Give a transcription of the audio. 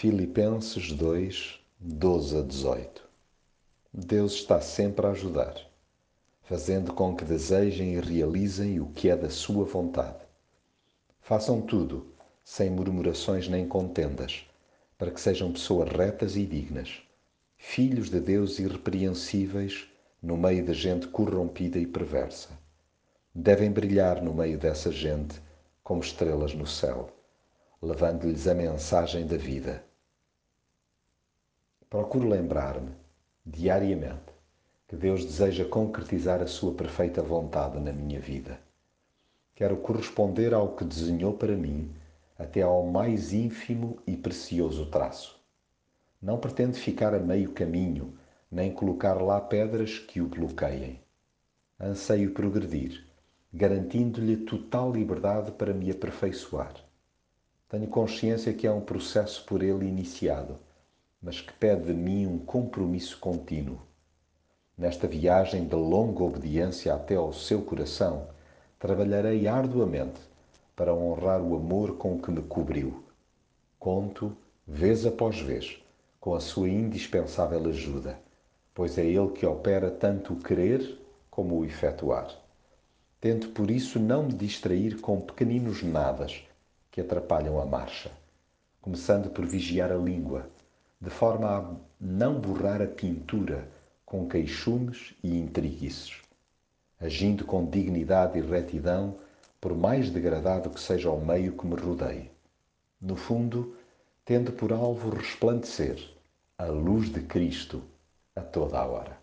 Filipenses 2, 12 a 18 Deus está sempre a ajudar, fazendo com que desejem e realizem o que é da sua vontade. Façam tudo, sem murmurações nem contendas, para que sejam pessoas retas e dignas, filhos de Deus irrepreensíveis no meio de gente corrompida e perversa. Devem brilhar no meio dessa gente como estrelas no céu, levando-lhes a mensagem da vida. Procuro lembrar-me, diariamente, que Deus deseja concretizar a sua perfeita vontade na minha vida. Quero corresponder ao que desenhou para mim, até ao mais ínfimo e precioso traço. Não pretendo ficar a meio caminho, nem colocar lá pedras que o bloqueiem. Anseio progredir garantindo-lhe total liberdade para me aperfeiçoar. Tenho consciência que é um processo por ele iniciado, mas que pede de mim um compromisso contínuo. Nesta viagem de longa obediência até ao seu coração, trabalharei arduamente para honrar o amor com que me cobriu. Conto, vez após vez, com a sua indispensável ajuda, pois é ele que opera tanto o querer como o efetuar. Tento por isso não me distrair com pequeninos nadas que atrapalham a marcha, começando por vigiar a língua, de forma a não borrar a pintura com queixumes e intriguices, agindo com dignidade e retidão, por mais degradado que seja o meio que me rodeie. No fundo, tendo por alvo resplandecer a luz de Cristo a toda a hora.